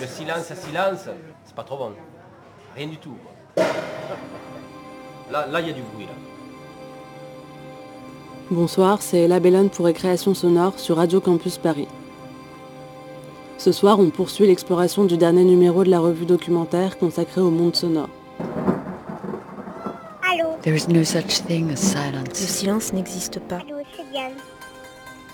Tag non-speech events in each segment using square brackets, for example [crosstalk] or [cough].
Le silence à silence, c'est pas trop bon. Rien du tout. Là, là, il y a du bruit. Là. Bonsoir, c'est La Bellone pour Récréation Sonore sur Radio Campus Paris. Ce soir, on poursuit l'exploration du dernier numéro de la revue documentaire consacrée au monde sonore. Allô There is no such thing as Le silence. silence n'existe pas. Allô, c'est Diane.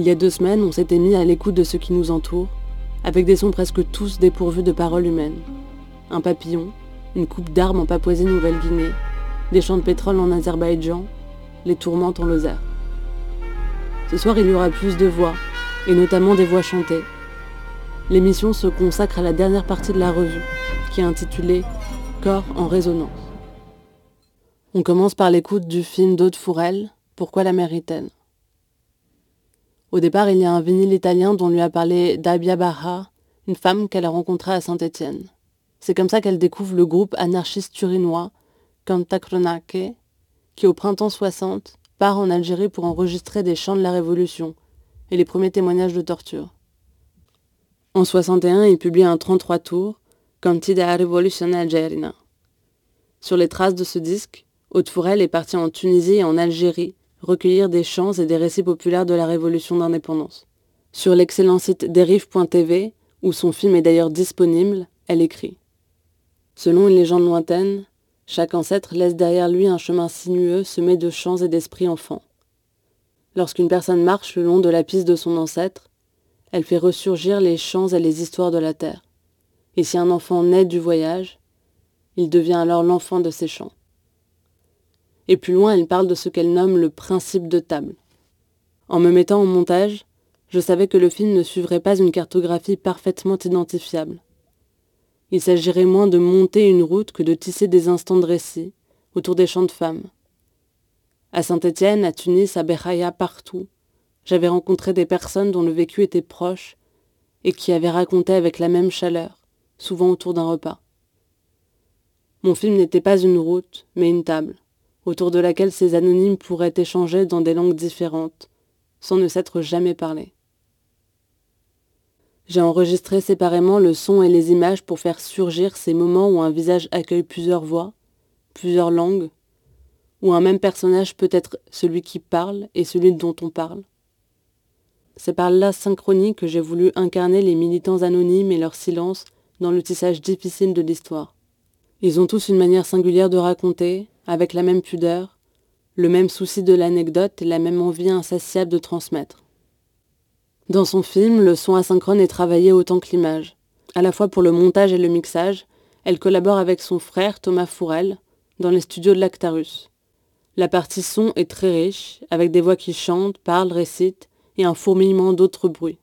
Il y a deux semaines, on s'était mis à l'écoute de ce qui nous entoure, avec des sons presque tous dépourvus de paroles humaines. Un papillon, une coupe d'armes en Papouasie-Nouvelle-Guinée, des champs de pétrole en Azerbaïdjan, les tourmentes en Lozère. Ce soir, il y aura plus de voix, et notamment des voix chantées. L'émission se consacre à la dernière partie de la revue, qui est intitulée Corps en résonance. On commence par l'écoute du film d'Aude Fourel, Pourquoi la mérite-t-elle Au départ, il y a un vinyle italien dont lui a parlé Dabia Barra, une femme qu'elle a rencontrée à Saint-Étienne. C'est comme ça qu'elle découvre le groupe anarchiste turinois Cantacronache, qui au printemps 60 part en Algérie pour enregistrer des chants de la Révolution et les premiers témoignages de torture. En 61, il publie un 33 tours, Cantida Revolution Algerina. Sur les traces de ce disque, Haute Fourel est partie en Tunisie et en Algérie recueillir des chants et des récits populaires de la Révolution d'indépendance. Sur l'excellent site dérive.tv, où son film est d'ailleurs disponible, elle écrit Selon une légende lointaine, chaque ancêtre laisse derrière lui un chemin sinueux semé de chants et d'esprits enfants. Lorsqu'une personne marche le long de la piste de son ancêtre, elle fait ressurgir les chants et les histoires de la terre. Et si un enfant naît du voyage, il devient alors l'enfant de ces chants. Et plus loin, elle parle de ce qu'elle nomme le principe de table. En me mettant au montage, je savais que le film ne suivrait pas une cartographie parfaitement identifiable. Il s'agirait moins de monter une route que de tisser des instants de récit autour des chants de femmes. À Saint-Étienne, à Tunis, à Beraya, partout, j'avais rencontré des personnes dont le vécu était proche et qui avaient raconté avec la même chaleur, souvent autour d'un repas. Mon film n'était pas une route, mais une table, autour de laquelle ces anonymes pourraient échanger dans des langues différentes, sans ne s'être jamais parlé. J'ai enregistré séparément le son et les images pour faire surgir ces moments où un visage accueille plusieurs voix, plusieurs langues, où un même personnage peut être celui qui parle et celui dont on parle. C'est par la synchronie que j'ai voulu incarner les militants anonymes et leur silence dans le tissage difficile de l'histoire. Ils ont tous une manière singulière de raconter, avec la même pudeur, le même souci de l'anecdote et la même envie insatiable de transmettre. Dans son film, le son asynchrone est travaillé autant que l'image. À la fois pour le montage et le mixage, elle collabore avec son frère Thomas Fourel dans les studios de l'Actarus. La partie son est très riche, avec des voix qui chantent, parlent, récitent et un fourmillement d'autres bruits.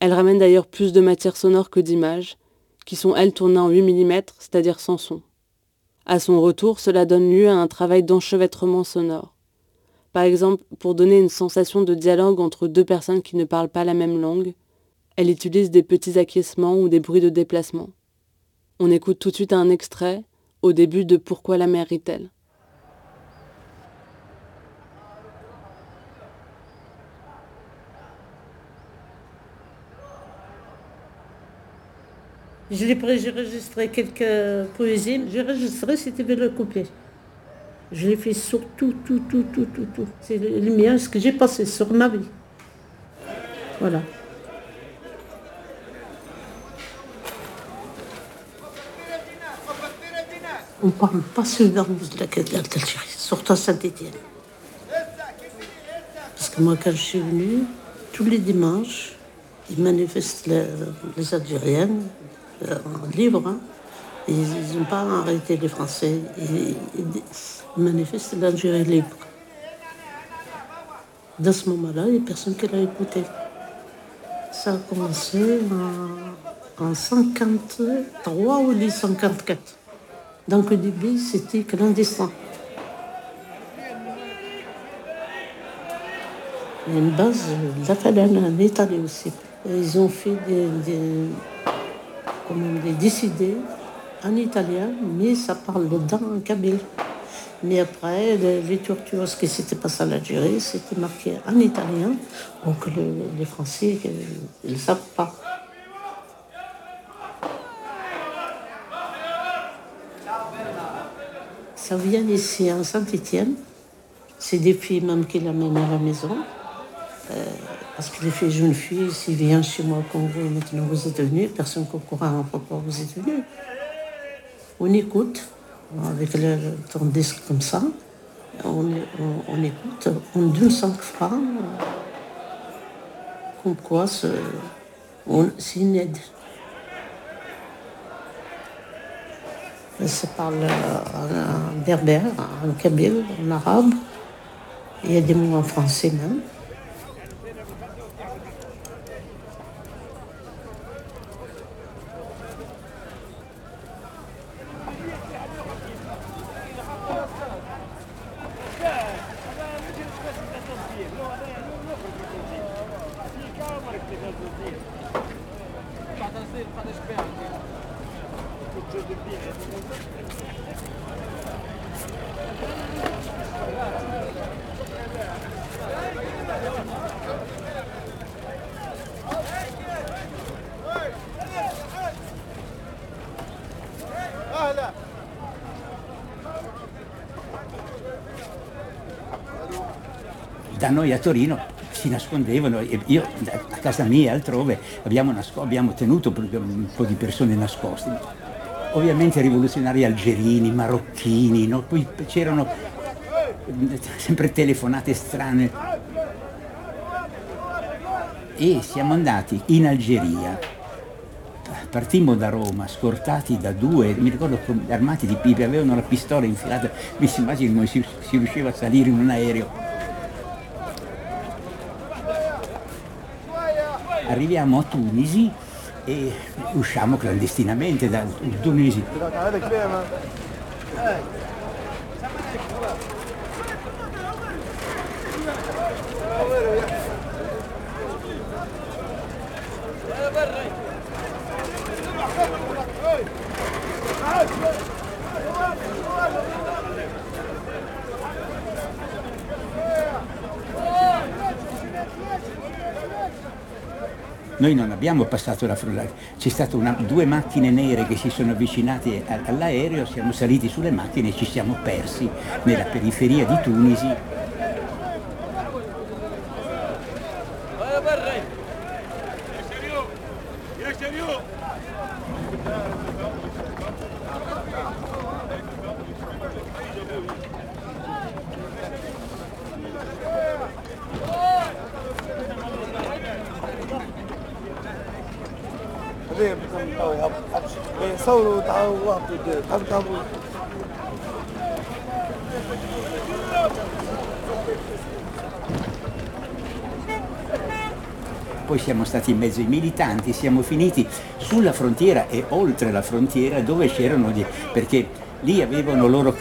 Elle ramène d'ailleurs plus de matière sonore que d'images, qui sont elles tournées en 8 mm, c'est-à-dire sans son. À son retour, cela donne lieu à un travail d'enchevêtrement sonore. Par exemple, pour donner une sensation de dialogue entre deux personnes qui ne parlent pas la même langue, elle utilise des petits acquiescements ou des bruits de déplacement. On écoute tout de suite un extrait au début de Pourquoi la mère rit-elle? J'ai enregistré quelques poésies. J'ai enregistré, c'était le couplet. Je l'ai fait sur tout, tout, tout, tout, tout, tout. C'est le, mien, ce que j'ai passé sur ma vie. Voilà. On ne parle pas souvent de la guerre d'Algérie, surtout à Saint-Étienne. Parce que moi, quand je suis venue, tous les dimanches, ils manifestent les, les Algériennes en libre. hein. Ils n'ont pas arrêté les Français. Ils, ils- manifestent l'Algérie libre. Dans ce moment-là, il n'y a personne qui l'a écouté. Ça a commencé en, en 53 ou les 54. Donc au début, c'était clandestin. Il y a une base latérale en Italie aussi. Ils ont fait des, comment des décidés en italien, mais ça parle dedans en kabyle. Mais après, les, les tortures, ce qui s'était passé en Algérie, c'était marqué en italien. Donc le- les Français, euh, ils ne savent pas. Ça vient ici, en Saint-Étienne. C'est des filles même qui l'amènent à la maison. Euh, parce que les filles, jeunes filles, s'ils viennent chez moi au Congo, maintenant vous êtes venus, personne ne comprend pourquoi vous êtes venus. On écoute, avec le, ton disque comme ça, on, on- écoute, on donne 5 francs, comme quoi c'est une aide. Ça parle en berbère, en kabyle, en arabe. Il y a des mots en français même. Da noi a Torino si nascondevano e io a casa mia altrove abbiamo, nasco- abbiamo tenuto un po' di persone nascoste. Ovviamente rivoluzionari algerini, marocchini, no? poi c'erano eh, sempre telefonate strane. E siamo andati in Algeria. Partimmo da Roma, scortati da due, mi ricordo armati di pipe, avevano la pistola infilata, mi si immagina come si, si riusciva a salire in un aereo. Arriviamo a Tunisi e usciamo clandestinamente da Tunisi. Noi non abbiamo passato la frontiera, c'è state una- due macchine nere che si sono avvicinate all'aereo, siamo saliti sulle macchine e ci siamo persi nella periferia di Tunisi. صوروا تعالوا وقفوا تركبوا Poi siamo stati in mezzo ai militanti, siamo finiti sulla frontiera e oltre la frontiera dove c'erano dei... perché lì avevano loro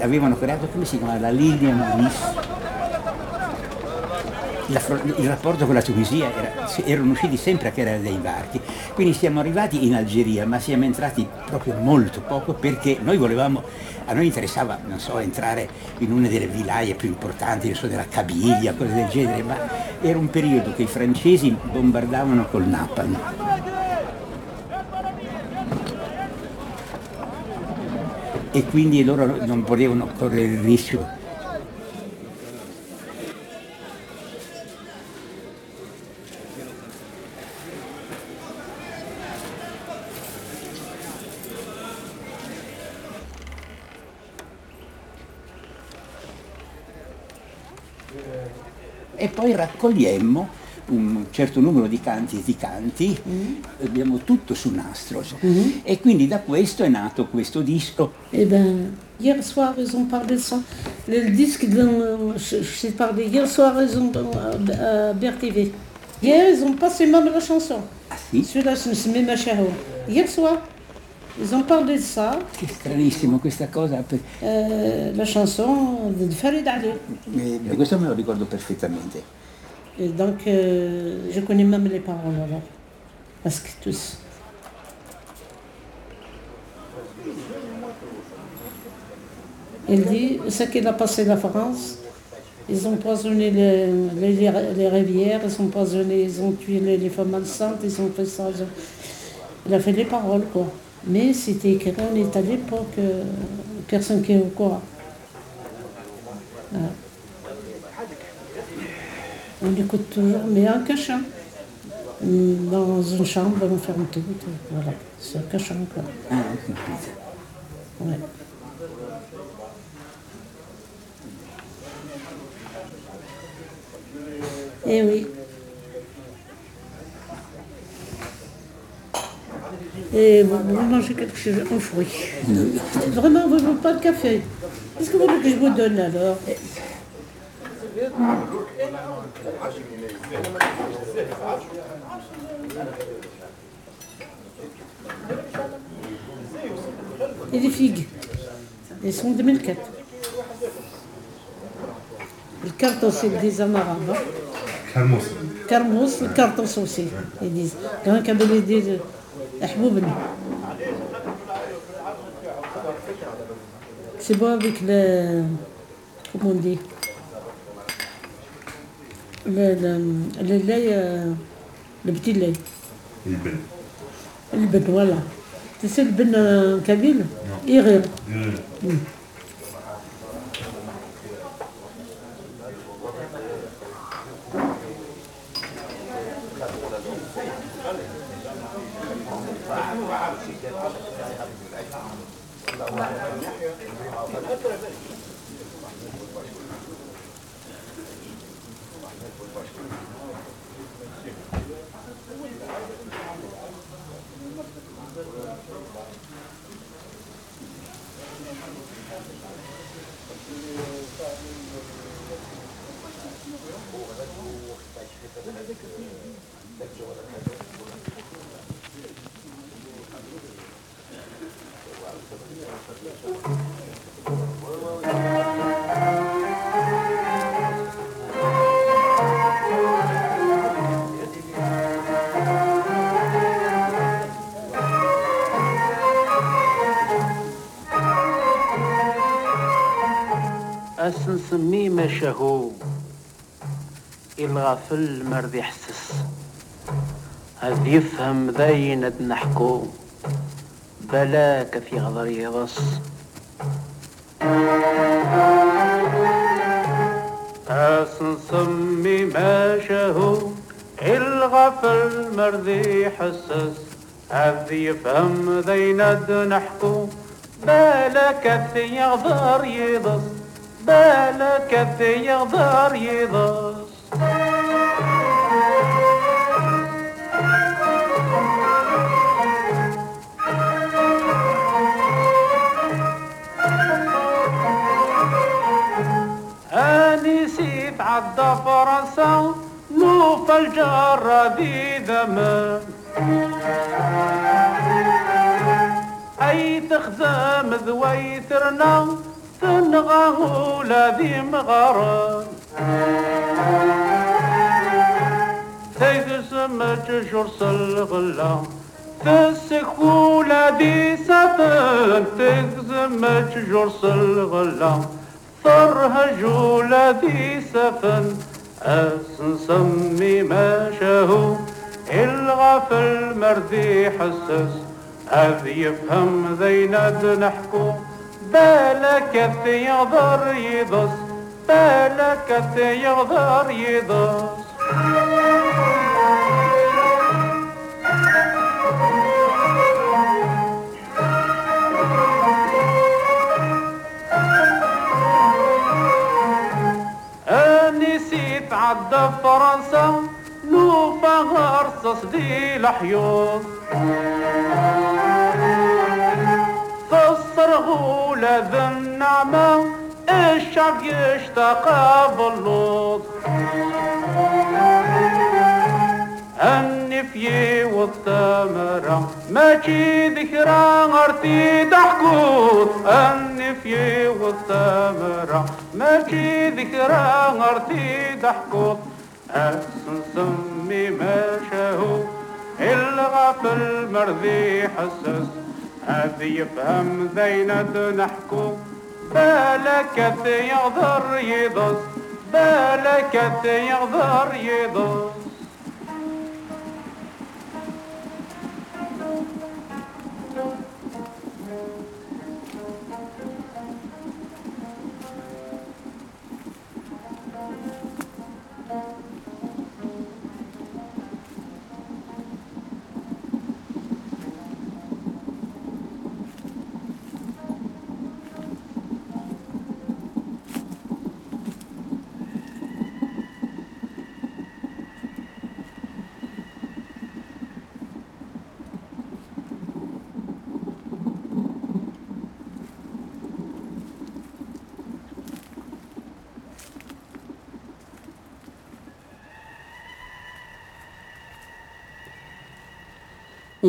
avevano creato come si chiama la linea Maurice. Il rapporto con la Tunisia era, erano usciti sempre a creare dei varchi. Quindi siamo arrivati in Algeria, ma siamo entrati proprio molto poco perché noi volevamo, a noi interessava, non so, entrare in una delle vilaie più importanti, so, della Cabilia, cose del genere, ma era un periodo che i francesi bombardavano col napalm. E quindi loro non volevano correre il rischio poi raccogliemmo un certo numero di canti e di canti, abbiamo tutto su nastro e quindi da questo è nato questo disco. Eh ben, hier soir, ils ont parlé de ça. Le disque, dont je, je parlé hier soir, ils ont euh, à BRTV. Hier, ils ont passé même la chanson. Ah sì? Celui-là, c'est Machaho. Hier soir, ils ont parlé de ça, Che stranissimo questa cosa, euh, la chanson de Farid Ali. eh, questo me lo ricordo perfettamente. Et donc, euh, je connais même les paroles alors. Parce que tous. Il dit, ce qu'il a passé la France, ils ont poisonné les, les, les rivières, ils ont poisonné, ils ont tué les, les femmes enceintes, ils ont fait ça. Il a fait les paroles, quoi. Mais c'était écrit, est à l'époque, euh, personne qui est au courant. Voilà. On écoute toujours, mais en cachant. Dans une chambre, on ferme tout. Voilà, c'est en cachant, quoi. Ah. Ouais. Eh oui. et vous, vous mangez quelque chose en fruits. Vraiment, vous ne pas de café. Qu'est-ce que vous voulez que je vous donne alors Et des figues. Elles sont 2004. Le carton, c'est des amarabes. Hein. Carmos. Carmos, le carton aussi, ils disent. Donc, أحبوبني. سي بو افيك ل كومون دي لا لا لا لا البتي لا البن. البن فوالا تسال البن كبير؟ نعم. إيه يغير إيه. الغفل مرض يحسس. هذ يفهم ذاين نحكو بلاك في غضر يضص أسنسمي ما شهو الغفل مرض يحسس. هذ يفهم ذاين نحكو بالك في يغضر يضص بالك يغدر يضص عدى فرنسا نوف الجار ذي ذمام أي تخزام ذويترنا تنغاه لذي مغارا تيد سمج جرس الغلا تسكو لذي سفن. تيد سمج جرس الغلا ثرها جول ذي سفن أسنسمي ما شهو الغفل مردي حسس هذ يفهم ذينا نحكو. بالك يغدر يضص بالك يغدر يضص عدى فرنسا نوفا غرصص دي الحيوط. فالصرغول ذا النعمة الشعب يشتاق باللوط. النفي والثمرة ماشي ذكرى غرتي تحكوت. النفي والثمرة. ماشي ذكرى غرتي تحكوت سمي ما شاهو الغفل مرضي حسس هذي يفهم ذينة نحكو. بالك يغدر يضص بالك يغدر يضص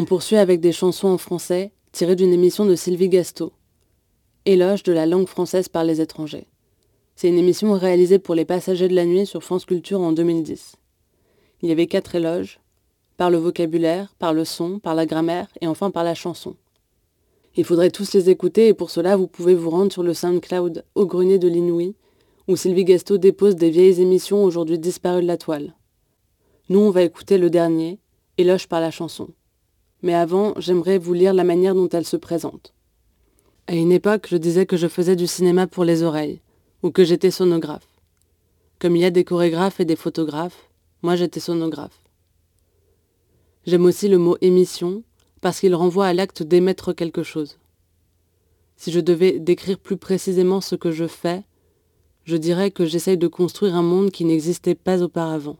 On poursuit avec des chansons en français tirées d'une émission de Sylvie Gasto. Éloge de la langue française par les étrangers. C'est une émission réalisée pour les passagers de la nuit sur France Culture en 2010. Il y avait quatre éloges, par le vocabulaire, par le son, par la grammaire et enfin par la chanson. Il faudrait tous les écouter et pour cela vous pouvez vous rendre sur le SoundCloud au grenier de l'Inouï où Sylvie Gasto dépose des vieilles émissions aujourd'hui disparues de la toile. Nous on va écouter le dernier, Éloge par la chanson. Mais avant, j'aimerais vous lire la manière dont elle se présente. À une époque, je disais que je faisais du cinéma pour les oreilles, ou que j'étais sonographe. Comme il y a des chorégraphes et des photographes, moi j'étais sonographe. J'aime aussi le mot émission, parce qu'il renvoie à l'acte d'émettre quelque chose. Si je devais décrire plus précisément ce que je fais, je dirais que j'essaye de construire un monde qui n'existait pas auparavant.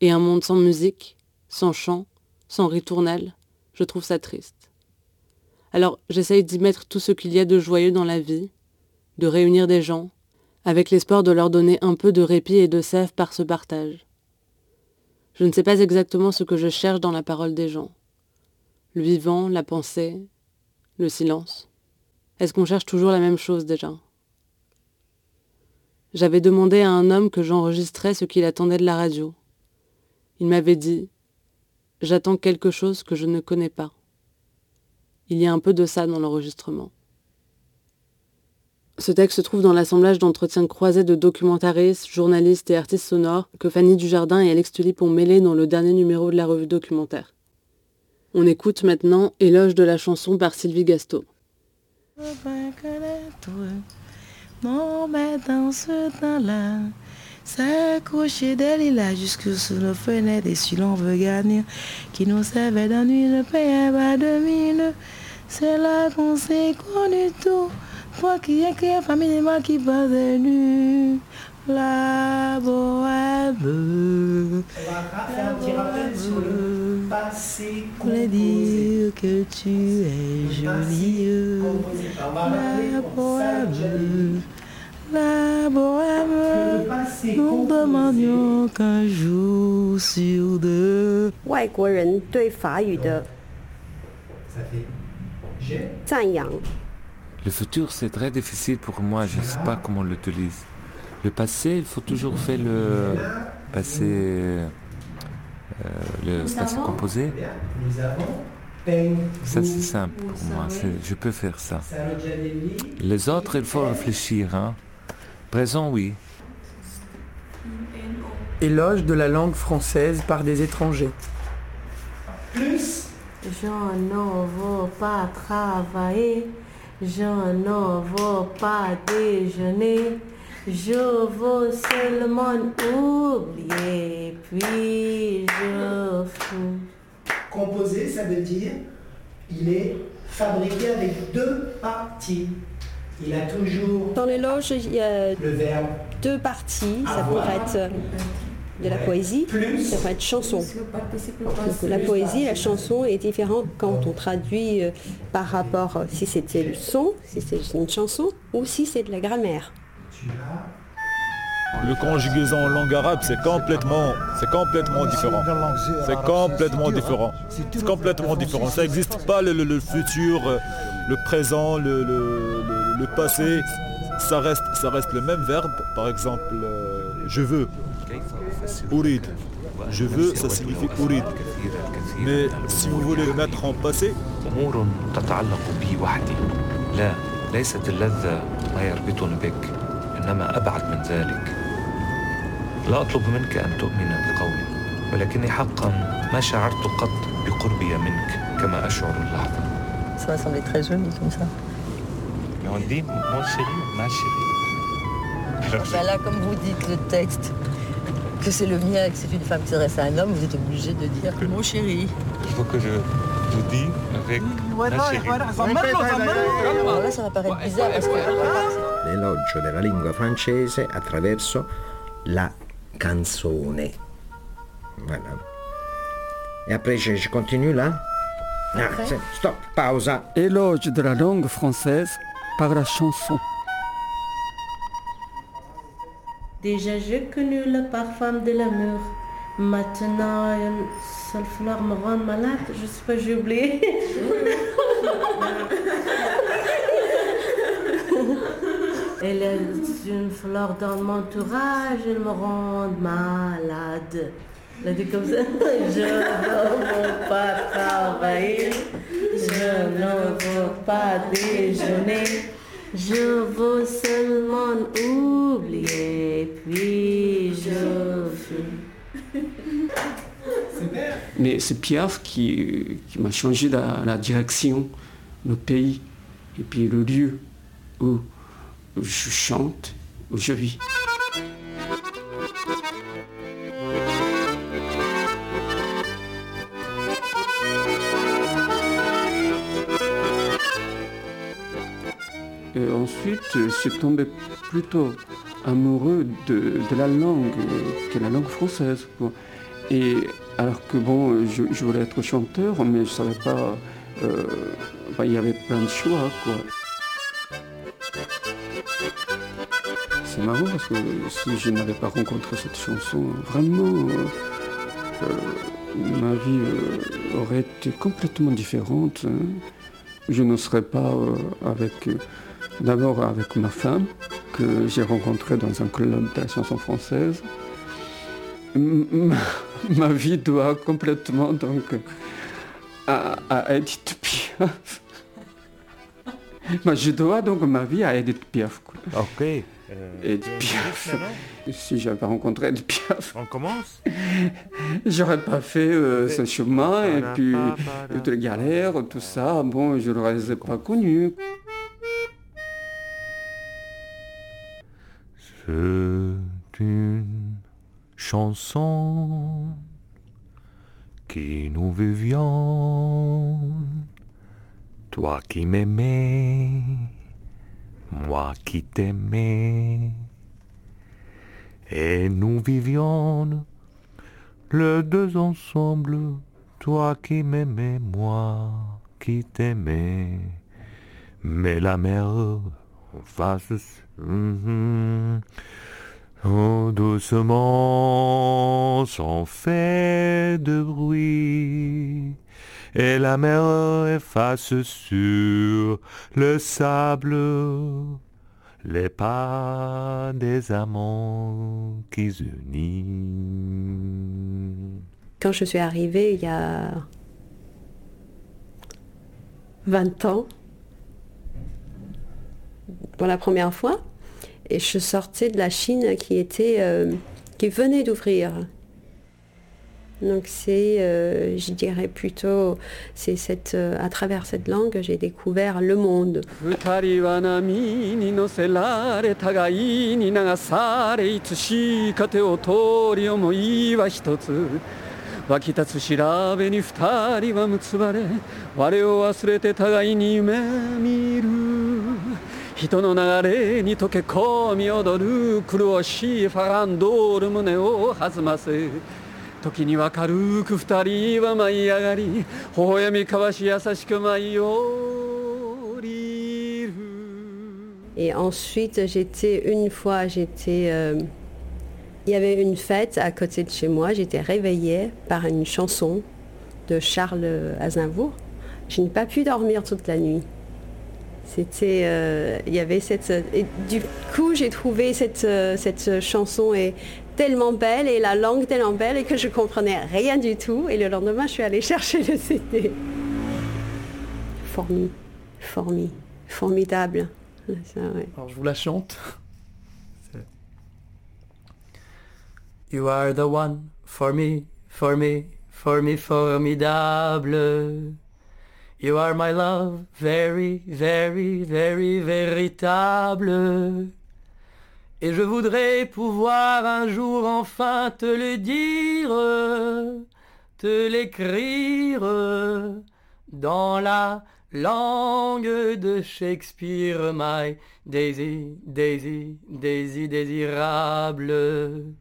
Et un monde sans musique, sans chant, sans ritournelle, je trouve ça triste. Alors j'essaye d'y mettre tout ce qu'il y a de joyeux dans la vie, de réunir des gens, avec l'espoir de leur donner un peu de répit et de sève par ce partage. Je ne sais pas exactement ce que je cherche dans la parole des gens. Le vivant, la pensée, le silence. Est-ce qu'on cherche toujours la même chose déjà? J'avais demandé à un homme que j'enregistrais ce qu'il attendait de la radio. Il m'avait dit J'attends quelque chose que je ne connais pas. Il y a un peu de ça dans l'enregistrement. Ce texte se trouve dans l'assemblage d'entretiens croisés de documentaristes, journalistes et artistes sonores que Fanny Dujardin et Alex Tulip ont mêlés dans le dernier numéro de la revue documentaire. On écoute maintenant Éloge de la chanson par Sylvie Gasto. S'accrocher des lilas jusque sous nos fenêtres et si l'on veut gagner, qui nous servait d'ennui ne payait pas de mine. C'est là qu'on s'est connu tout. Toi qui es qui famille, moi qui pas de nu. La bohème. Voulait dire que tu es jolie. La bohème La bohème. Nous demandions qu'un jour sur deux. 外国人对法语的赞扬。 Le futur, c'est très difficile pour moi, je ne sais pas comment on l'utilise. Le passé, il faut toujours faire le passé, euh, le passé composé. Ça, c'est simple pour moi, c'est- je peux faire ça. Les autres, il faut réfléchir. Hein. Présent, oui. Éloge de la langue française par des étrangers. Plus? Je ne veux pas travailler, je ne veux pas déjeuner, je veux seulement oublier, puis je fous. Composé, ça veut dire il est fabriqué avec deux parties. Il a toujours Dans l'éloge, il y a le verbe deux parties. Ça pourrait être de la poésie, ça pourrait être chanson. Donc, la poésie, la chanson est différente quand on traduit euh, par rapport euh, si c'était le son, si c'est une chanson, ou si c'est de la grammaire. Le conjugaison en langue arabe, c'est complètement, c'est complètement différent. C'est complètement différent. C'est complètement différent. Ça n'existe pas le, le- le futur, euh, le présent, le, le- le- le passé. Ça reste, ça reste le même verbe. Par exemple, euh, je veux. Ourid. Je veux, ça signifie ourid. Mais si vous voulez le mettre en passé, أمور تتعلق بي وحدي لا ليست اللذة ما يربطني بك إنما أبعد من ذلك لا أطلب منك أن تؤمن بقولي ولكني حقا ما شعرت قط بقربي منك كما أشعر اللحظة Ça m'a semblé très joli comme ça. On dit mon chéri ma chérie Bah là, comme vous dites le texte, que c'est le mien et que c'est une femme qui s'adresse à un homme, vous êtes obligé de dire mon chéri. Il faut que je vous dise avec ma chérie. Alors là, ça va paraître bizarre parce que l'elogio della lingua francese attraverso la canzone. Voilà. Et après, je, je continue là Ah, stop, pausa. Éloge de la langue française par la chanson. Déjà j'ai connu le parfum de l'amour. Maintenant, une seule fleur me rend malade. Je sais pas, j'ai oublié. [laughs] Elle est une fleur dans mon entourage, elle me rend malade. Elle a dit comme ça, [laughs] je ne veux pas travailler, je ne veux pas déjeuner, je veux seulement oublier, puis je fume. Mais c'est Piaf qui, qui m'a changé la, la direction, le pays et puis le lieu où je chante, où je vis. Et ensuite, je suis tombé plutôt amoureux de, la langue, euh, que la langue française. Et alors que bon, je, je voulais être chanteur, mais je savais pas. euh, bah, il y avait plein de choix, quoi. C'est marrant parce que si je n'avais pas rencontré cette chanson, vraiment, euh, euh, ma vie euh, aurait été complètement différente. hein. Je ne serais pas euh, avec, euh, d'abord avec ma femme que j'ai rencontrée dans un club de la chanson française. Ma, vie doit complètement donc à, à Edith Piaf. Je dois donc ma vie à Edith Piaf. quoi. Ok. Edith Piaf. Si j'avais rencontré Edith Piaf. On commence J'aurais pas fait euh, ce chemin et puis toutes les galères, tout ça. Bon, je l'aurais pas connu. C'est une chanson qui nous vivions. Toi qui m'aimais, moi qui t'aimais. Et nous vivions les deux ensemble. Toi qui m'aimais, moi qui t'aimais. Mais la mer Mhm. Oh, doucement, sans fait de bruit, et la mer efface sur le sable les pas des amants qui unissent. Quand je suis arrivée il y a 20 ans, pour la première fois, et je sortais de la Chine qui était, euh, qui venait d'ouvrir. Donc c'est, euh, je dirais plutôt, c'est euh, à travers cette langue, j'ai découvert le monde. 二人は波に乗せられ互いに流されいつしか手を通り思いは一つ湧き立つ調べに二人は結ばれ我を忘れて互いに夢見る人の流れに溶け込み踊る苦しいファランドール胸を弾ませ時には軽く二人は舞い上がり微笑み交わし優しく舞い降りる Et ensuite, j'étais une fois, j'étais euh, il y avait une fête à côté de chez moi. J'étais réveillée par une chanson de Charles Aznavour. Je n'ai pas pu dormir toute la nuit. C'était, euh, il y avait cette, et du coup j'ai trouvé cette, euh, chanson est tellement belle et la langue tellement belle et que je comprenais rien du tout. Et le lendemain je suis allée [laughs] chercher le CD. Formi, formi, formidable. Ça, ouais. Alors je vous la chante. You are the one for me, for me, for me, formidable. You are my love, very, very, very, véritable. Et je voudrais pouvoir un jour enfin te le dire, te l'écrire dans la langue de Shakespeare, my Daisy, Daisy, Daisy désirable.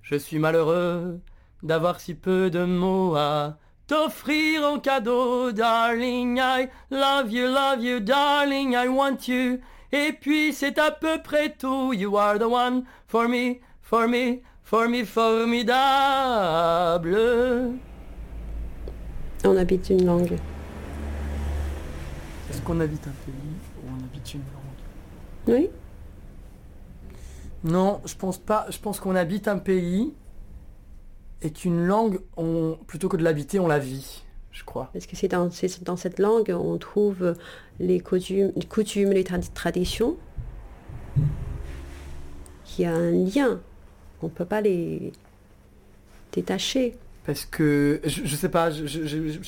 Je suis malheureux d'avoir si peu de mots à t'offrir en cadeau, darling. I love you, love you, darling. I want you. Et puis c'est à peu près tout. You are the one for me, for me, for me, formidable. On habite une langue. Est-ce qu'on habite un pays ou on habite une langue? Oui. Non, je pense pas. Je pense qu'on habite un pays et qu'une langue, on, plutôt que de l'habiter, on la vit, je crois. Parce que c'est dans, cette langue on trouve les coutumes, les, coutumes, les tra- traditions. Il y a un lien. On ne peut pas les détacher. Parce que, je, je sais pas, je- je-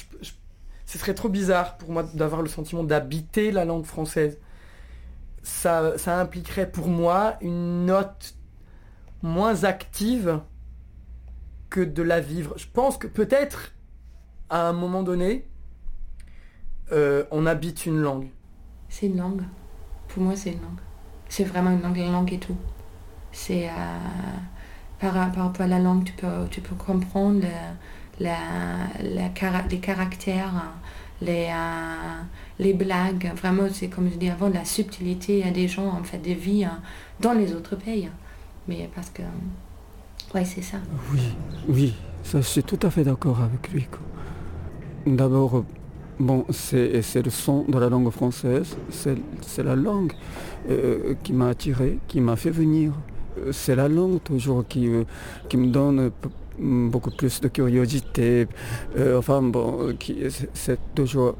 ce serait trop bizarre pour moi d'avoir le sentiment d'habiter la langue française. Ça, ça impliquerait pour moi une note moins active de la vivre. Je pense que peut-être, à un moment donné, euh, on habite une langue. C'est une langue. Pour moi, c'est une langue. C'est vraiment une langue, la langue et tout. C'est euh, par, rapport à la langue, tu peux, tu peux comprendre le- la, la cara- les caractères, les, euh, les blagues. Vraiment, c'est comme je dis avant, la subtilité des gens, en fait, des vies hein, dans les autres pays. Mais parce que, ouais, c'est ça. Oui, oui, ça, je suis tout à fait d'accord avec lui. D'abord, bon, c'est le son de la langue française, c'est la langue euh, qui m'a attiré, qui m'a fait venir. Euh, C'est la langue toujours qui, euh, me donne beaucoup plus de curiosité. Enfin bon, c'est toujours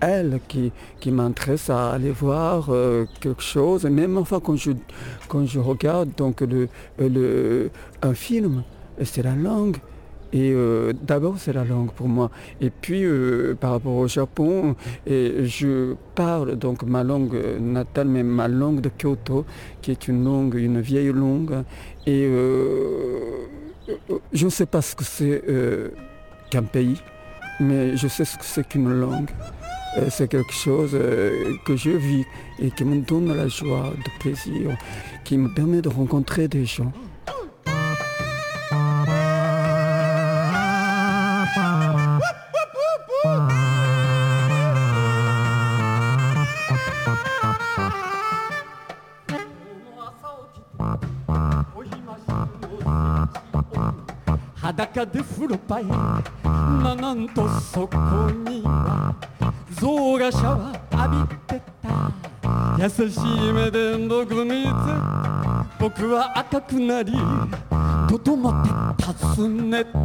elle qui, m'intéresse à aller voir euh, quelque chose. Même enfin quand je, regarde donc le, un film, c'est la langue. Et euh, d'abord c'est la langue pour moi. Et puis euh, par rapport au Japon, je parle donc ma langue natale, mais ma langue de Kyoto, qui est une langue, une vieille langue. Et euh, je ne sais pas ce que c'est euh, qu'un pays, mais je sais ce que c'est qu'une langue. Euh, C'est quelque chose euh, que je vis et qui me donne la joie, le plaisir, qui me permet de rencontrer des gens.「裸で風呂場へまあなんとそこには 象がシャワー浴びてた。優しい目で僕を見て僕は赤くなりとどまって尋ねた。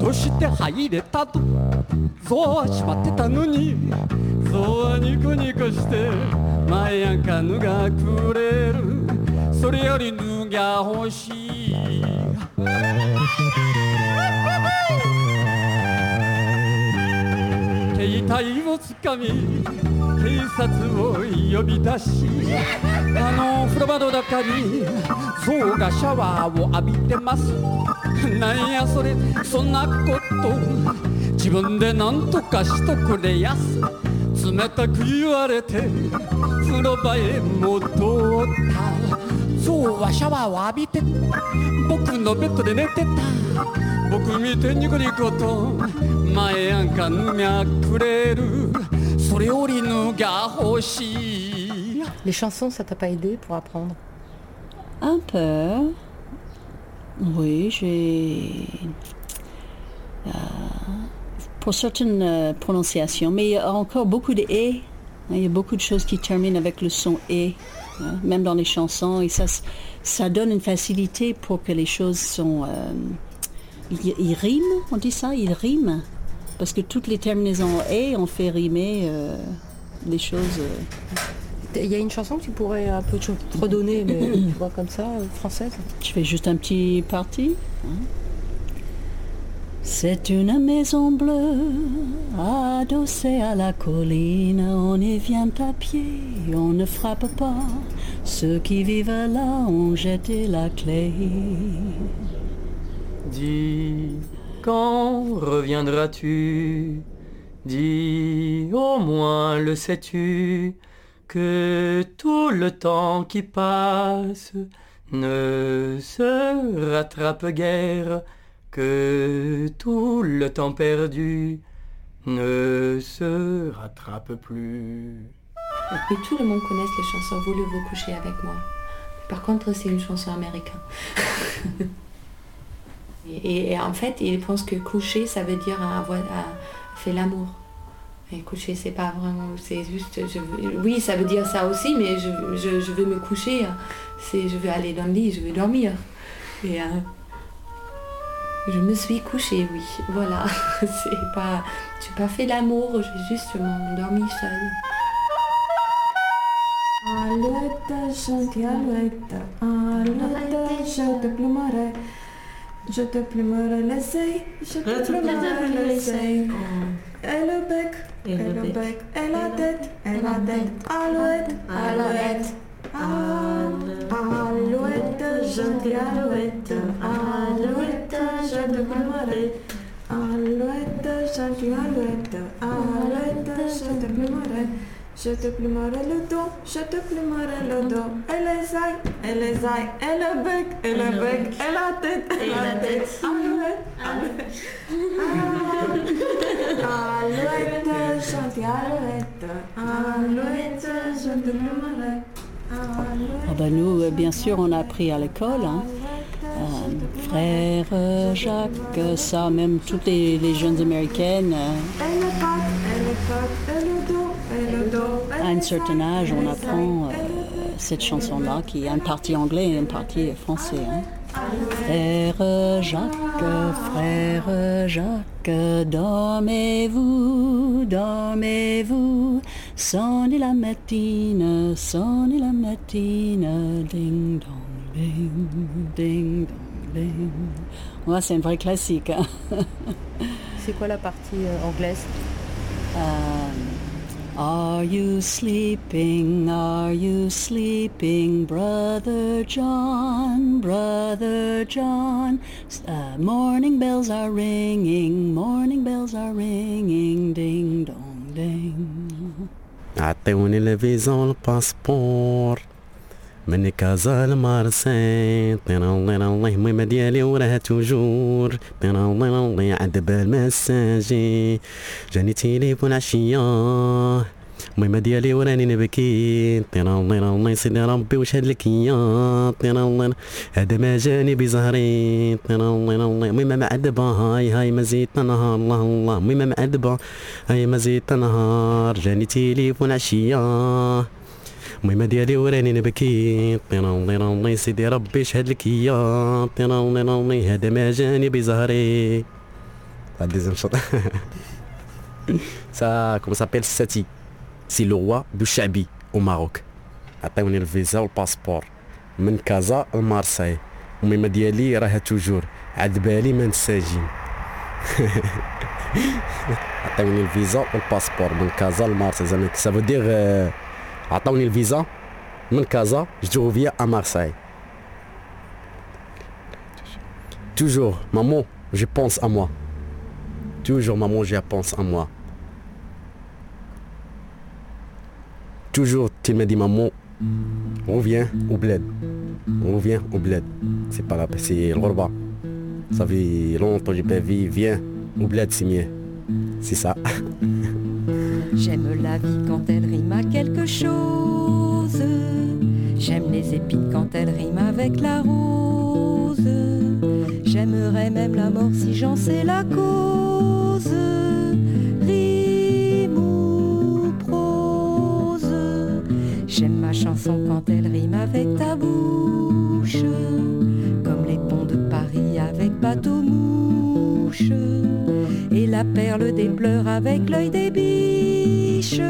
どうして入れたと。象は閉まってたのに。象はニコニコして前やか脱がくれる。それより脱が欲しい。携帯をつかみ警察を呼び出しあの風呂場の中に象がシャワーを浴びてます。なんやそれそんなこと。自分で何とかしとくれやす。冷たく言われて風呂場へ戻った。象はシャワーを浴びて僕のベッドで寝てた。僕見てニコニコと前やんか脱がくれるそれより脱が欲しい Les chansons, ça t'a pas aidé pour apprendre Un peu. Oui, j'ai. euh, pour certaines euh, prononciations, mais il y a encore beaucoup de et. hein, Il y a beaucoup de choses qui terminent avec le son et, hein, même dans les chansons. Et ça, s- ça donne une facilité pour que les choses sont. euh, ils riment, on dit ça, ils riment. Parce que toutes les terminaisons et ont fait rimer euh, les choses. euh, Il y a une chanson que tu pourrais un peu te redonner, mais [coughs] tu vois, comme ça, euh, française? Je fais juste un petit parti. hein. C'est une maison bleue adossée à la colline. On y vient à pied, on ne frappe pas. Ceux qui vivent là ont jeté la clé. Dis, quand reviendras-tu? Dis, au moins le sais-tu que tout le temps qui passe ne se rattrape guère, que tout le temps perdu ne se rattrape plus. Mais tout le monde connaît les chansons Voulez-vous coucher avec moi Par contre, c'est une chanson américaine. [laughs] et, en fait, ils pensent que coucher, ça veut dire avoir fait l'amour. Et coucher, c'est pas vraiment, c'est juste, oui, ça veut dire ça aussi, mais je, je, veux me coucher. Je veux aller dans le lit, je veux dormir. Et euh, je me suis couchée, oui, voilà. [laughs] c'est pas, j'ai pas fait l'amour, j'ai juste dormi seule. Je te plumerai. Je te plumerai les ailes, je te plumerai les ailes. Et le bec, et le bec, et la tête, et la tête. Alouette, alouette. Al- Alouette, gentille alouette, alouette, je te plumerai. Alouette, gentille alouette, alouette, je te plumerai. Je te plumerai le dos, je te plumerai le dos, et les ailes, et les ailes, et le bec, et le bec, et la tête, et la tête. Alouette, alouette. Alouette, gentille alouette, alouette, je te plumerai. Alouette. Ah ben nous, euh, bien sûr, on a appris à l'école. hein. Euh, frère euh, Jacques, ça, même toutes les, jeunes américaines, euh, à un certain âge, on apprend euh, cette chanson-là, qui est une partie anglais et une partie français. hein. Frère Jacques, frère Jacques, dormez-vous, dormez-vous, sonnez la matine, sonnez la matine, ding dong, Ding, ding, ding. Ouais, c'est un vrai classique. [laughs] C'est quoi la partie euh, anglaise um, Are you sleeping? Are you sleeping, brother John? Brother John. Uh, morning bells are ringing. Morning bells are ringing. Ding dong ding. Até unele vezi un pasport. من كازا لمارسي طينا الله الله المهمة ديالي وراها توجور. طينا الله الله عند بال مساجي. جاني تيليفون عشية المهمة ديالي وراني نبكي طينا الله الله سيدي ربي واش هادلك يا طينا الله هذا ما جاني بزهري. طينا الله الله. المهمة معذبة هاي هاي ما زيدت نهار. الله الله. المهمة معذبة هاي ما زيدت نهار. جاني تيليفون عشية المهمة ديالي وراني نبكي الله الله سيدي ربي شهد لك طينا الله الله هذا ما جاني بزهري. chanson. Ça, comment ça s'appelle Sati. C'est le roi du Chabi au Maroc. عطيوني الفيزا والباسبور من كازا لمارساي المهمة ديالي راها توجور عاد بالي ما نساجي عطيوني الفيزا والباسبور من كازا لمارساي زعما سافو دير عطاوني الفيزا من كازا جو فيا ا مارساي Toujours, maman, je pense à moi. Toujours, maman, je pense à moi. Toujours, tu me dis, maman, reviens au bled. Reviens au bled. C'est pas grave, c'est le repas. Ça fait longtemps que j'ai pas vu, viens au bled, c'est mieux. C'est ça. [laughs] J'aime la vie quand elle rime à quelque chose. J'aime les épines quand elles riment avec la rose. J'aimerais même la mort si j'en sais la cause. Rime ou prose. J'aime ma chanson quand elle rime avec ta bouche. Comme les ponts de Paris avec bateau Et la perle des pleurs avec l'œil des biches.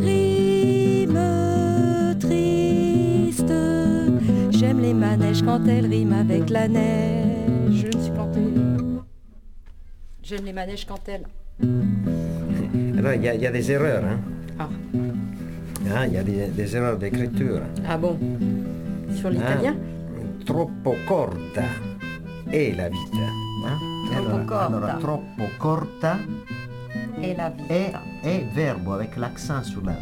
Rime triste. J'aime les manèges quand elles riment avec la neige. Je me suis plantée. J'aime les manèges quand elles. Il y, a- il y a des erreurs. Hein. Ah. Ah, il y a des, des erreurs d'écriture. Ah bon? Sur l'italien? Ah, troppo corta è la vita. hein. Troppo Allora- corta. allora, troppo corta Et la vita. è, è verbo avec l'accent sulla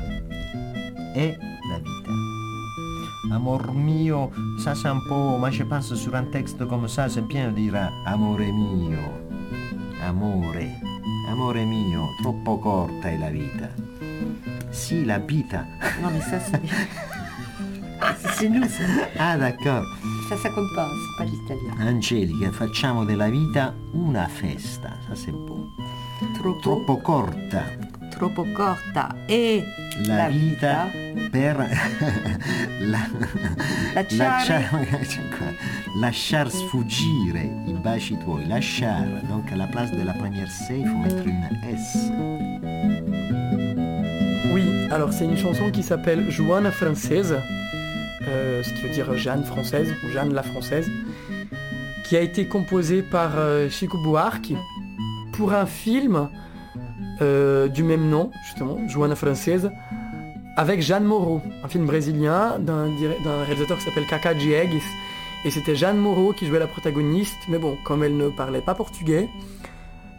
è la vita. Amor mio, ça c'est un peu, moi je pense sur un texte comme ça, c'est bien dire amore mio, amore, amore mio, troppo corta è la vita. Si, la vita. Non mais ça c'est... [laughs] c'est nous ça. Ah d'accord. Ça ça c'est pas l'italien. Angelica, facciamo della vita una festa, ça c'est beau. Troppo corta. Troppo corta. E La, vita, per [laughs] la, Lasciare. lasciare, lasciar sfuggire i baci tuoi, lasciare. Donc à la place de la première C, il faut mettre une S. Oui, alors c'est une chanson qui s'appelle Joana Française, euh, ce qui veut dire Jeanne française, ou Jeanne la française, qui a été composée par euh, Chico Buarque pour un film euh, du même nom, justement, Joana Française, avec Jeanne Moreau, un film brésilien d'un réalisateur qui s'appelle Kaka Diegues. Et c'était Jeanne Moreau qui jouait la protagoniste, mais bon, comme elle ne parlait pas portugais,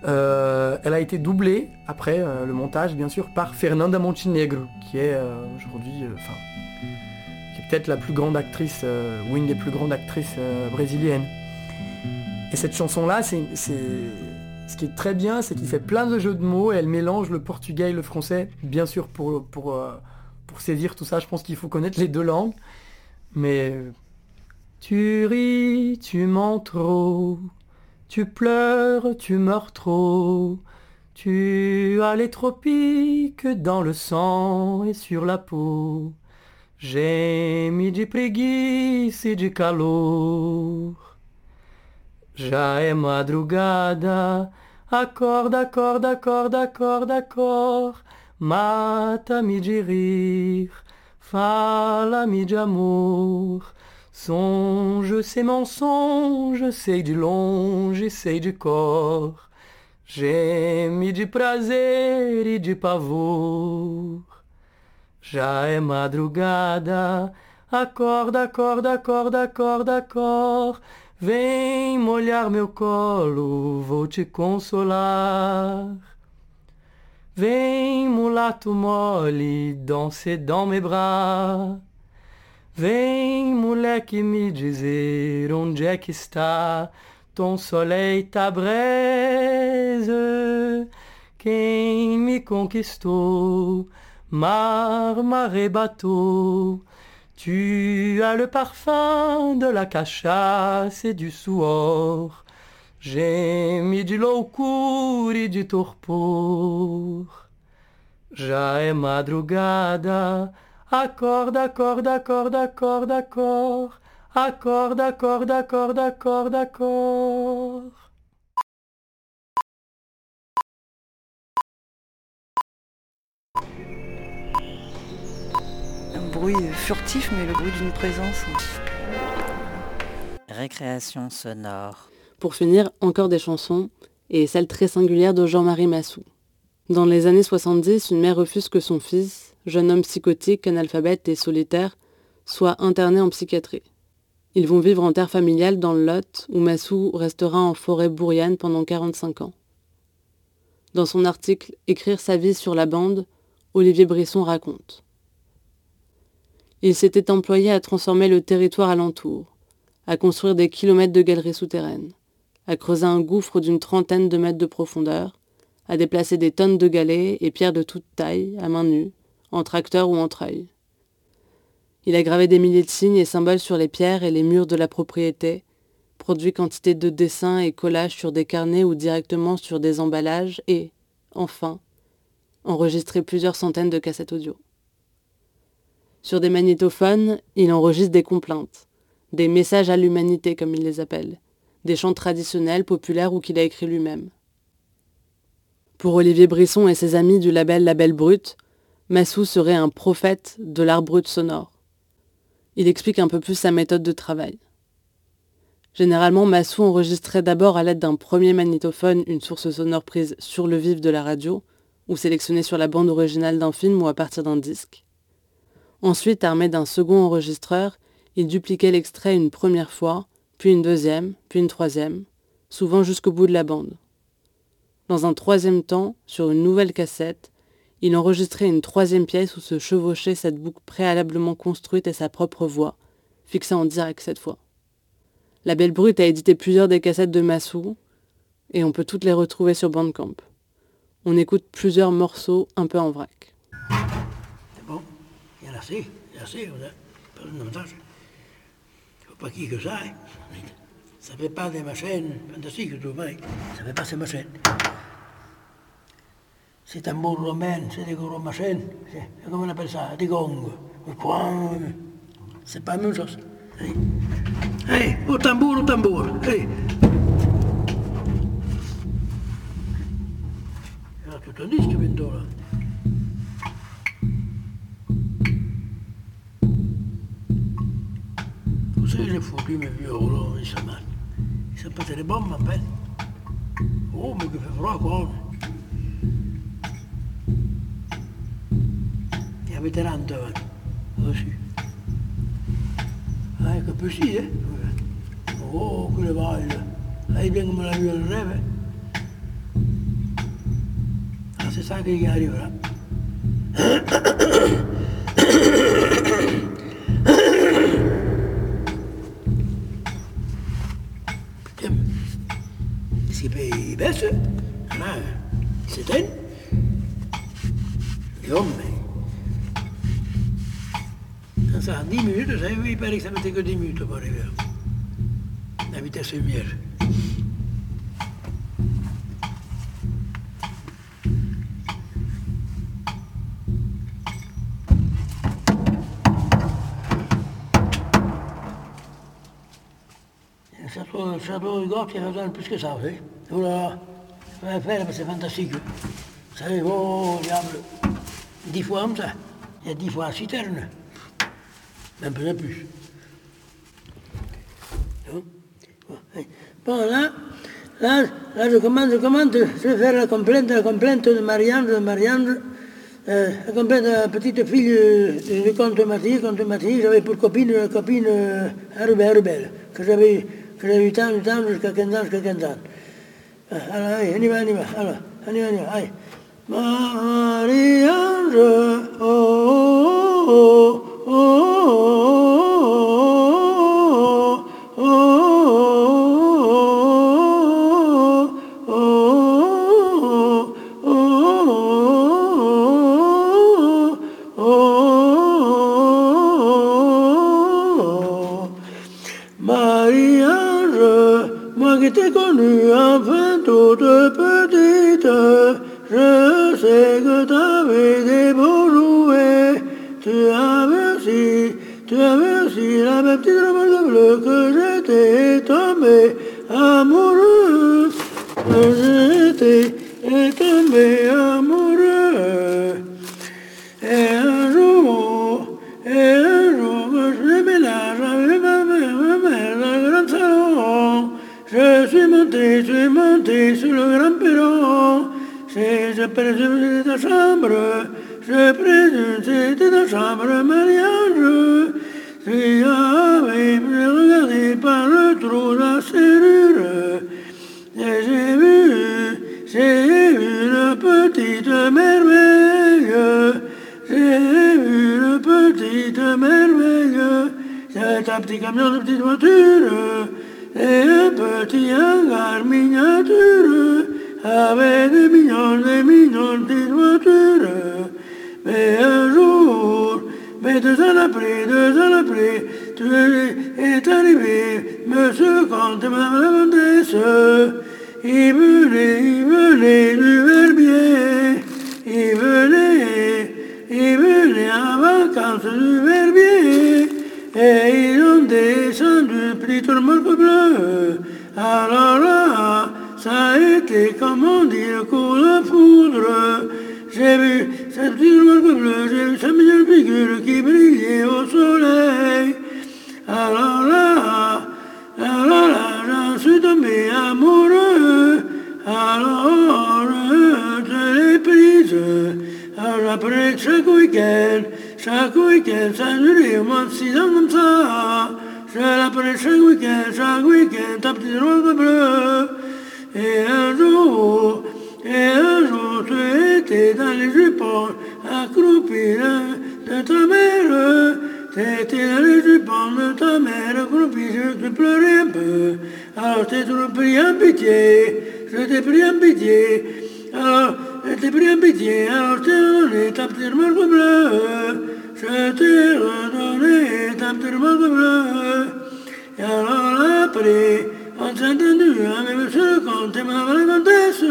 euh, elle a été doublée, après le montage bien sûr, par Fernanda Montenegro, qui est aujourd'hui, enfin, qui est peut-être la plus grande actrice, ou une des plus grandes actrices brésiliennes. Et cette chanson-là, c'est, ce qui est très bien, c'est qu'il fait plein de jeux de mots, et elle mélange le portugais et le français, bien sûr pour, pour, euh, pour saisir tout ça, je pense qu'il faut connaître les deux langues, mais... Tu ris, tu mens trop, tu pleures, tu meurs trop. Tu as les tropiques dans le sang et sur la peau. Geme de preguiça e de calor. Já é madrugada, acorda, acorda, acorda, acorda, acorda. Mata-me de rir, fala-me de amor. Songe, c'est mensonge, sei de longe, sei de cor. Geme de prazer e de pavor. Já é madrugada, acorda, acorda, acorda, acorda, acorda. Vem molhar meu colo, vou te consolar. Vem, mulato mole, danser dans mes bras. Vem, moleque, me dizer onde é que está ton soleil, ta braise. Quem me conquistou, mar, marée, bateau. Tu as le parfum de la cachaça e du suor. Geme de loucura e de torpor. Já é madrugada, acorda, acorda, acorda, acorda, acorda, acorda, acorda, acorda, acorda, acorda. Bruit furtif, mais le bruit d'une présence. Récréation sonore. Pour finir, encore des chansons, et celle très singulière de Jean-Marie Massou. Dans les années 70, une mère refuse que son fils, jeune homme psychotique, analphabète et solitaire, soit interné en psychiatrie. Ils vont vivre en terre familiale dans le Lot, où Massou restera en forêt bourriane pendant 45 ans. Dans son article Écrire sa vie sur la bande, Olivier Brisson raconte. Il s'était employé à transformer le territoire alentour, à construire des kilomètres de galeries souterraines, à creuser un gouffre d'une trentaine de mètres de profondeur, à déplacer des tonnes de galets et pierres de toute taille, à main nue, en tracteur ou en treuil. Il a gravé des milliers de signes et symboles sur les pierres et les murs de la propriété produit quantité de dessins et collages sur des carnets ou directement sur des emballages et, enfin, enregistré plusieurs centaines de cassettes audio. Sur des magnétophones, il enregistre des complaintes, des messages à l'humanité comme il les appelle, des chants traditionnels, populaires ou qu'il a écrits lui-même. Pour Olivier Brisson et ses amis du label Label Brut, Massou serait un prophète de l'art brut sonore. Il explique un peu plus sa méthode de travail. Généralement, Massou enregistrait d'abord à l'aide d'un premier magnétophone une source sonore prise sur le vif de la radio, ou sélectionnée sur la bande originale d'un film ou à partir d'un disque. Ensuite, armé d'un second enregistreur, il dupliquait l'extrait une première fois, puis une deuxième, puis une troisième, souvent jusqu'au bout de la bande. Dans un troisième temps, sur une nouvelle cassette, il enregistrait une troisième pièce où se chevauchait cette boucle préalablement construite et sa propre voix, fixée en direct cette fois. La Belle Brute a édité plusieurs des cassettes de Massou, et on peut toutes les retrouver sur Bandcamp. On écoute plusieurs morceaux un peu en vrac. C'est bon, il y en a assez, il y en a assez, on a pas de montage. Faut pas qui que ça. Hein. Ça fait pas des machines fantastiques, tout vrai. Ça fait pas ces machines. C'est un mot romain, c'est des gros machines. Comment on appelle ça Des gongs. C'est pas la même chose. Allez, au tambour, au tambour. Allez. Il y a tout un disque bientôt sont mal. Ils sont pas très bons, ma peine. Oh, mais qu'il fait froid, quoi. Il y avait 30 avant, dessus. Ah, che così, eh? Oh, che le voglia. Lei viene come la via del reve. Ah, si sa che gli arriverà. [coughs] c'est elle. Et homme, ça, 10 minutes, vous savez, il paraît que ça mettait que 10 minutes pour arriver. La vitesse lumière. Château, le château de Gorge, il a besoin de plus que ça, ça va faire, c'est fantastique. Vous savez, oh, diable, 10 fois comme ça. Il y a 10 fois la citerne. Un peu plus. Bon, là, là, je commande, je commande, je vais faire la complainte, la complainte de Marianne, de euh, la complainte de la petite fille de, comte Mathis, j'avais pour copine, la copine euh, Arubel, que j'avais, que j'avais eu tant, tant, jusqu'à 15 ans, jusqu'à 15 ans. Euh, alors, allez, on y va, on y va, alors, on y va, on y va, allez. Marie-Ange, oh, oh, oh, oh, monté, je monté sur le grand perron. Je présume, c'était ta chambre, je présume, c'était ta chambre, mariage. Si avait regardé par le trou de la serrure, et j'ai vu, j'ai vu une petite merveille, j'ai vu une petite merveille, c'est un petit camion de petite voiture, et un petit hangar miniature, avec des millions, des millions de petites voitures. Mais un jour, mais deux ans après, deux ans après, tu es arrivé, monsieur Comte madame la comtesse. Il venait, il venait du verbier. Il venait, il venait en vacances du verbier. Et ont morceau bleu. Alors là, ça a été, comme on dit, le coup de foudre. J'ai vu cette petite marque bleue, j'ai vu sa mignonne figure qui brillait au soleil. Alors là, alors là, j'en suis tombé amoureux. Alors, je l'ai prise. Alors après chaque week-end, chaque week-end, ça durait au moins six ans comme ça. Je l'appelais chaque week-end, chaque week-end, ta petite rose bleue. Et un jour, et un jour, tu étais dans les jupons, accroupi de ta mère. T'étais dans les jupons de ta mère, accroupi, je te pleurais un peu. Alors t'ai toujours pris en pitié, je t'ai pris en pitié. Alors, je pris en pitié, alors je t'ai redonné ta petite marque bleue. Je t'ai redonné ta petite marque bleue. Et alors après, on s'est entendu avec monsieur le comte et madame la comtesse.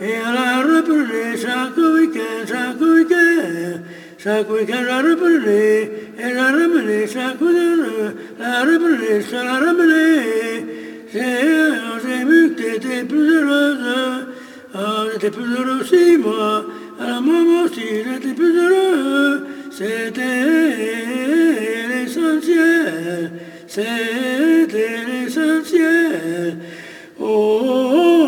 Et elle a repris chaque week-end, chaque week-end. Chaque week-end, la reprenait, et la ramenait, chaque week-end, la reprenait, je la ramenais. J'ai, j'ai vu que t'étais plus heureuse, ah, j'étais plus heureux aussi, se te san se se te san se o oh,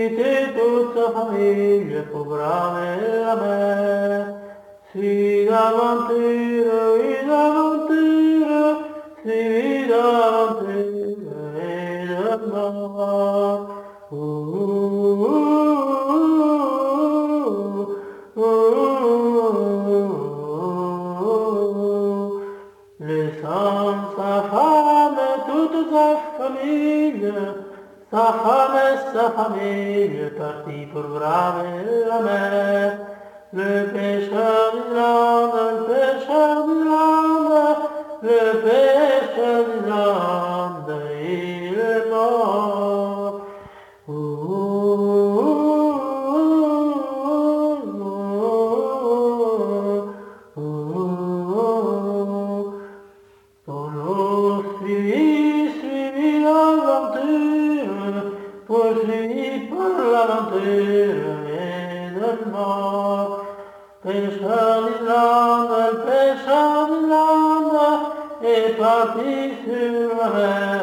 quitter toute sa famille pour braver sa femme et sa famille partis pour braver la mer. Le pêcheur d'Irlande, le parti sur la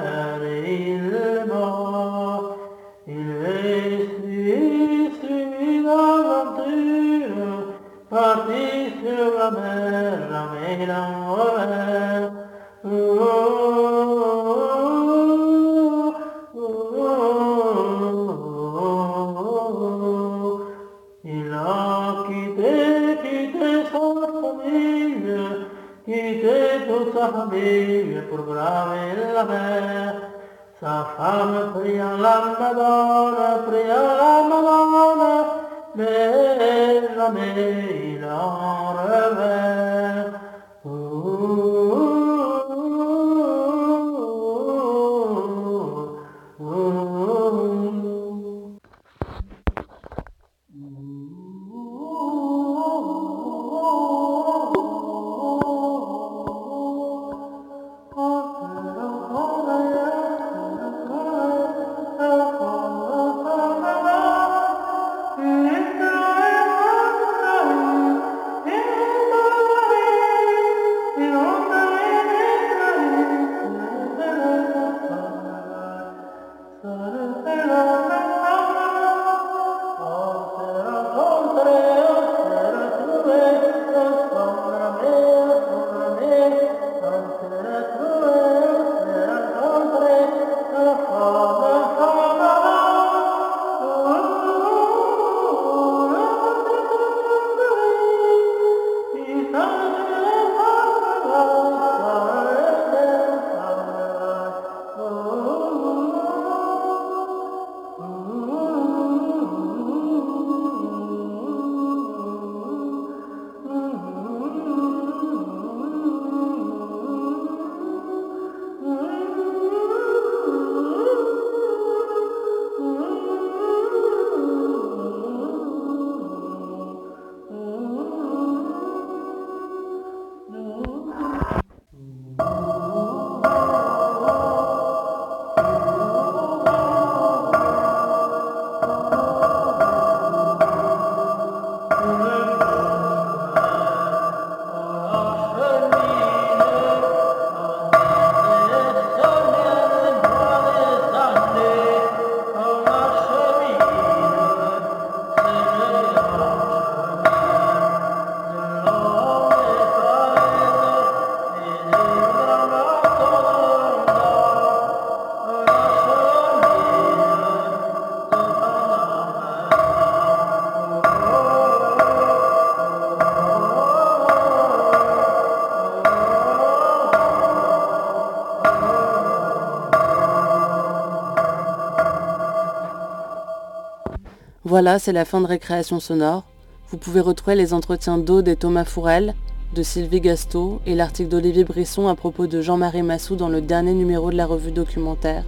Voilà, c'est la fin de Récréation Sonore. Vous pouvez retrouver les entretiens d'Aude et Thomas Fourel, de Sylvie Gasto et l'article d'Olivier Brisson à propos de Jean-Marie Massou dans le dernier numéro de la revue documentaire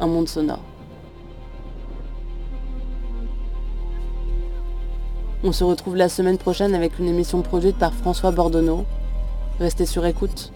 Un monde sonore. On se retrouve la semaine prochaine avec une émission produite par François Bordonneau. Restez sur écoute.